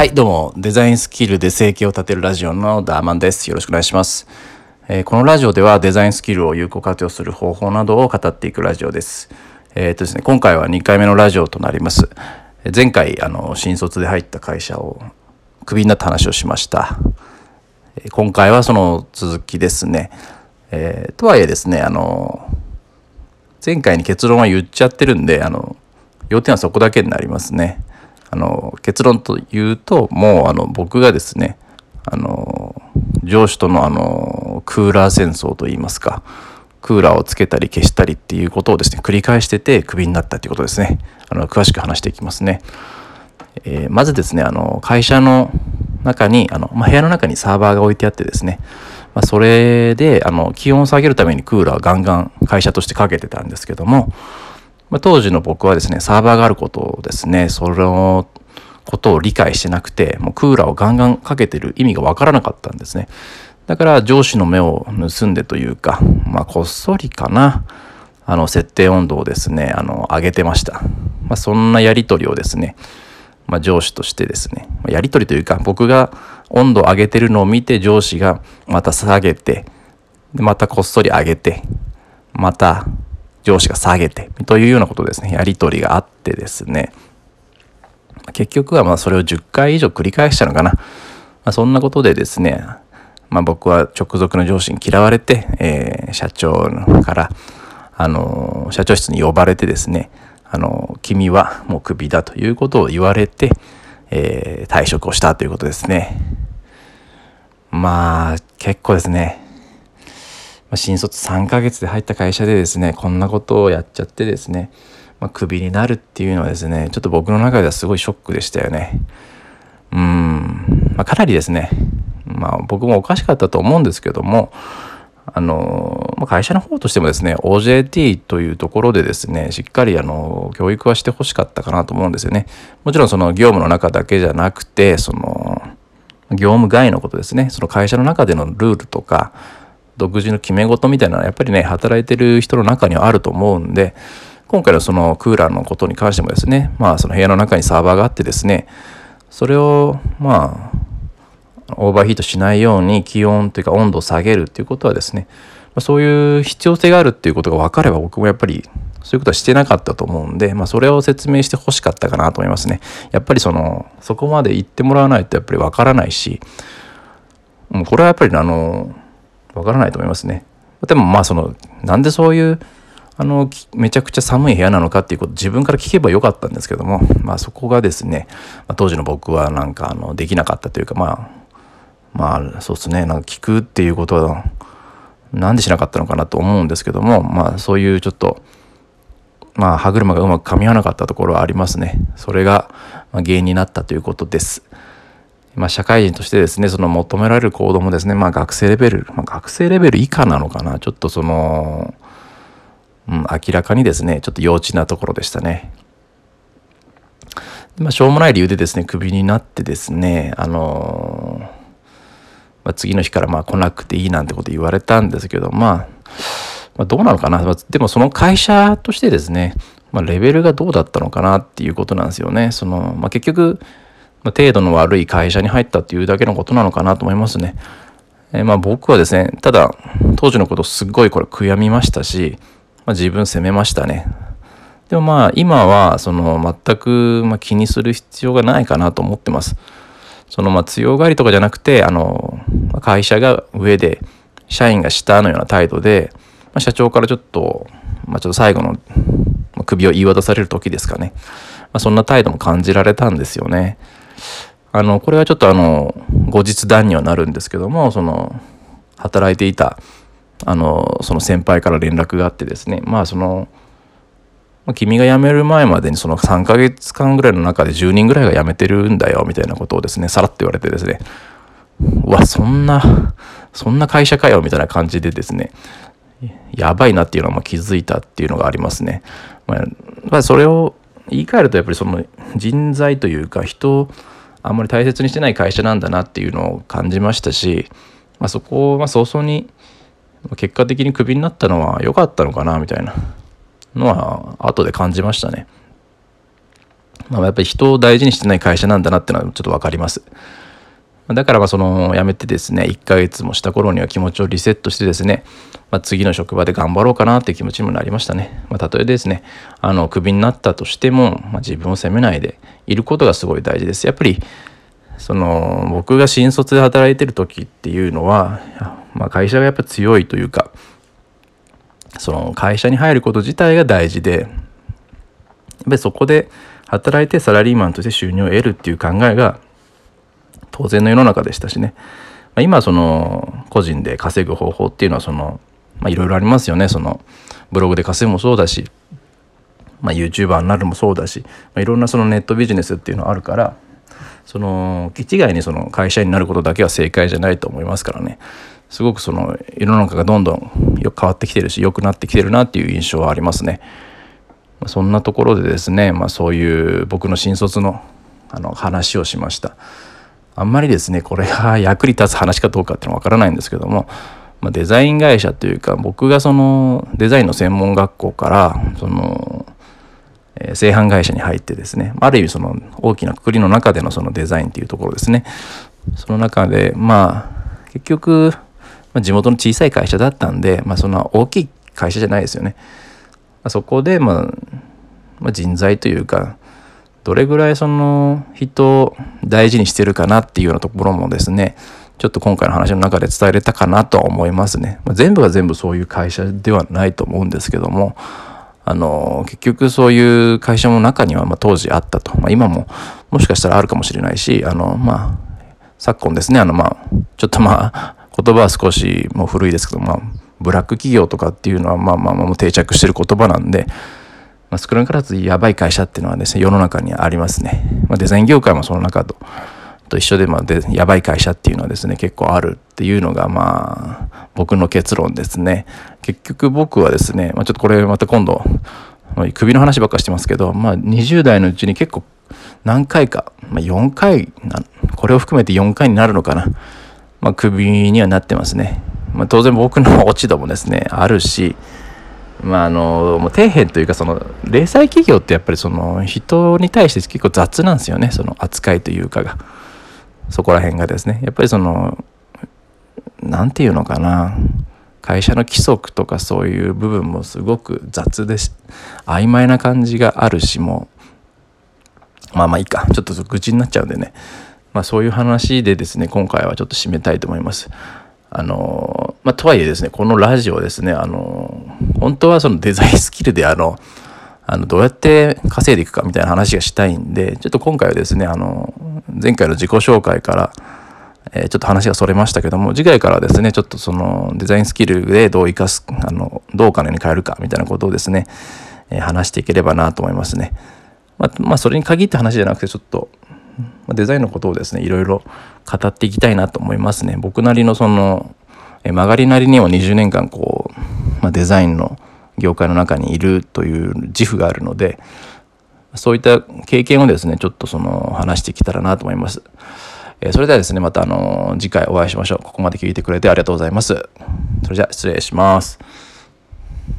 はい、どうも、デザインスキルで生計を立てるラジオのダーマンです。よろしくお願いします。えーこのラジオではデザインスキルを有効活用する方法などを語っていくラジオです。えーとですね、今回は2回目のラジオとなります。前回、あの、新卒で入った会社をクビになった話をしました。え今回はその続きですね。えーとはいえですね、あの、前回に結論は言っちゃってるんで、あの、要点はそこだけになりますね。あの、結論と言うと、もう、あの、僕がですね、あの、上司との、あの、クーラー戦争といいますか、クーラーをつけたり消したりっていうことをですね、繰り返してて、クビになったっていうことですね。あの、詳しく話していきますね。えーまずですね、あの、会社の中に、あの、まあ、部屋の中にサーバーが置いてあってですね、まあ、それで、あの、気温を下げるためにクーラーガンガン会社としてかけてたんですけども、まあ、当時の僕はですね、サーバーがあることをですね、そのことを理解してなくて、もうクーラーをガンガンかけてる意味がわからなかったんですね。だから上司の目を盗んでというか、まあ、こっそりかな、あの、設定温度をですね、あの、上げてました。まあ、そんなやりとりをですね、まあ、上司としてですね、やりとりというか、僕が温度を上げてるのを見て上司がまた下げて、でまたこっそり上げて、また上司が下げて、というようなことですね、やりとりがあってですね、結局はまあそれを10回以上繰り返したのかな。まあ、そんなことでですね、まあ、僕は直属の上司に嫌われて、えー社長から、あのー社長室に呼ばれてですね、あのー君はもうクビだということを言われて、え退職をしたということですね。まあ、結構ですね。まあ新卒3ヶ月で入った会社でですね、こんなことをやっちゃってですね、まあ、クビになるっていうのはですね、ちょっと僕の中ではすごいショックでしたよね。うん、まあ、かなりですね、まあ僕もおかしかったと思うんですけども、あの、まあ、会社の方としてもですね、OJT というところでですね、しっかりあの、教育はしてほしかったかなと思うんですよね。もちろんその業務の中だけじゃなくて、その、業務外のことですね、その会社の中でのルールとか、独自の決め事みたいなのはやっぱりね、働いてる人の中にはあると思うんで、今回のそのクーラーのことに関してもですね、まあその部屋の中にサーバーがあってですね、それをまあオーバーヒートしないように気温というか温度を下げるっていうことはですね、そういう必要性があるっていうことが分かれば僕もやっぱりそういうことはしてなかったと思うんで、まあそれを説明してほしかったかなと思いますね。やっぱりその、そこまで言ってもらわないとやっぱり分からないし、もうこれはやっぱりあの、分からないと思いますね。でもまあその、なんでそういう、あの、めちゃくちゃ寒い部屋なのかっていうこと自分から聞けばよかったんですけども、まあそこがですね、ま、当時の僕はなんかあの、できなかったというか、まあ、まあそうですね、なんか聞くっていうことは、なんでしなかったのかなと思うんですけども、まあそういうちょっと、まあ歯車がうまく噛み合わなかったところはありますね。それが原因になったということです。まあ、社会人としてですね、その求められる行動もですね、まあ、学生レベル、まあ、学生レベル以下なのかな、ちょっとその、うん、明らかにですね、ちょっと幼稚なところでしたね。まあ、しょうもない理由でですね、クビになってですね、あのーまあ、次の日からまあ来なくていいなんてこと言われたんですけど、まあ、まあ、どうなのかな、まあでもその会社としてですね、まあ、レベルがどうだったのかなっていうことなんですよね。そのまあ、結局、まあ、程度の悪い会社に入ったっていうだけのことなのかなと思いますね。えーまあ僕はですね、ただ当時のことすっごいこれ悔やみましたし、まあ、自分責めましたね。でもまあ今はその全くま気にする必要がないかなと思ってます。そのま強がりとかじゃなくて、あの、会社が上で社員が下のような態度で、まあ、社長からちょっと、まあちょっと最後の首を言い渡される時ですかね。まあ、そんな態度も感じられたんですよね。あの、これはちょっとあの、後日談にはなるんですけども、その、働いていた、あの、その先輩から連絡があってですね、まあその、君が辞める前までにその3ヶ月間ぐらいの中で10人ぐらいが辞めてるんだよ、みたいなことをですね、さらっと言われてですね、うわ、そんな、そんな会社かよ、みたいな感じでですね、やばいなっていうのは気づいたっていうのがありますね。まあそれを言い換えるとやっぱりその人材というか人をあんまり大切にしてない会社なんだなっていうのを感じましたし、まあ、そこを早々に結果的にクビになったのは良かったのかなみたいなのは後で感じましたね。まあ、やっぱり人を大事にしてない会社なんだなっていうのはちょっと分かります。だからまあその辞めてですね1ヶ月もした頃には気持ちをリセットしてですね、まあ、次の職場で頑張ろうかなっていう気持ちにもなりましたね。まあ、たとえですねあのクビになったとしても、まあ、自分を責めないでいることがすごい大事です。やっぱりその僕が新卒で働いてる時っていうのは、まあ、会社がやっぱ強いというかその会社に入ること自体が大事でやっぱりそこで働いてサラリーマンとして収入を得るっていう考えが当然の世の中でしたしね、まあ、今その個人で稼ぐ方法っていうのはそのいろいろありますよねそのブログで稼ぐもそうだし、まあ、YouTuber になるもそうだし、まあ、いろんなそのネットビジネスっていうのはあるからその一概にその会社員になることだけは正解じゃないと思いますからねすごくその世の中がどんどん変わってきてるし良くなってきてるなっていう印象はありますね。そんなところでですね、まあ、そういう僕の新卒のあの話をしました。あんまりですねこれが役に立つ話かどうかっていうのは分からないんですけども、まあ、デザイン会社というか僕がそのデザインの専門学校からその、え、製版会社に入ってですねある意味その大きなくくりの中でのそのデザインっていうところですねその中でまあ結局、ま、地元の小さい会社だったんで、まあ、そんな大きい会社じゃないですよね。ま、そこで、まあ、まあ、人材というかどれぐらいその人を大事にしてるかなっていうようなところもですねちょっと今回の話の中で伝えれたかなとは思いますね。まあ、全部が全部そういう会社ではないと思うんですけどもあの結局そういう会社も中にはま当時あったと、まあ、今ももしかしたらあるかもしれないしあのまあ昨今ですねあのまあちょっとまあ言葉は少しもう古いですけどまあブラック企業とかっていうのはまあまあまあもう定着してる言葉なんでまあ、少なからずやばい会社っていうのはですね、世の中にありますね。まあ、デザイン業界もその中と、と一緒で、まあで、やばい会社っていうのはですね、結構あるっていうのが、まあ、僕の結論ですね。結局僕はですね、まあ、ちょっとこれまた今度、首の話ばっかしてますけど、まあ、20代のうちに結構何回か、まあ、4回これを含めて4回になるのかな。まあ、首にはなってますね。まあ、当然僕の落ち度もですね、あるし、まあ、あのもう底辺というかその零細企業ってやっぱりその人に対して結構雑なんですよね。その扱いというかが。そこら辺がですね。やっぱりその何て言うのかな。会社の規則とかそういう部分もすごく雑です。曖昧な感じがあるしも。まあまあいいか。ちょっと愚痴になっちゃうんでね。まあそういう話でですね今回はちょっと締めたいと思います。あのまあ、とはいえですねこのラジオですねあの本当はそのデザインスキルであのあのどうやって稼いでいくかみたいな話がしたいんでちょっと今回はですねあの前回の自己紹介から、えー、ちょっと話がそれましたけども次回からですねちょっとそのデザインスキルでどう生かすあのどうお金に変えるかみたいなことをですね、えー、話していければなと思いますね。まあ、まあ、それに限った話じゃなくてちょっとまデザインのことをですねいろいろ語っていきたいなと思いますね僕なりのそのえ曲がりなりにも20年間こう、あ、デザインの業界の中にいるという自負があるのでそういった経験をですねちょっとその話してきたらなと思います。えそれではですねまたあの次回お会いしましょう。ここまで聞いてくれてありがとうございます。それじゃあ失礼します。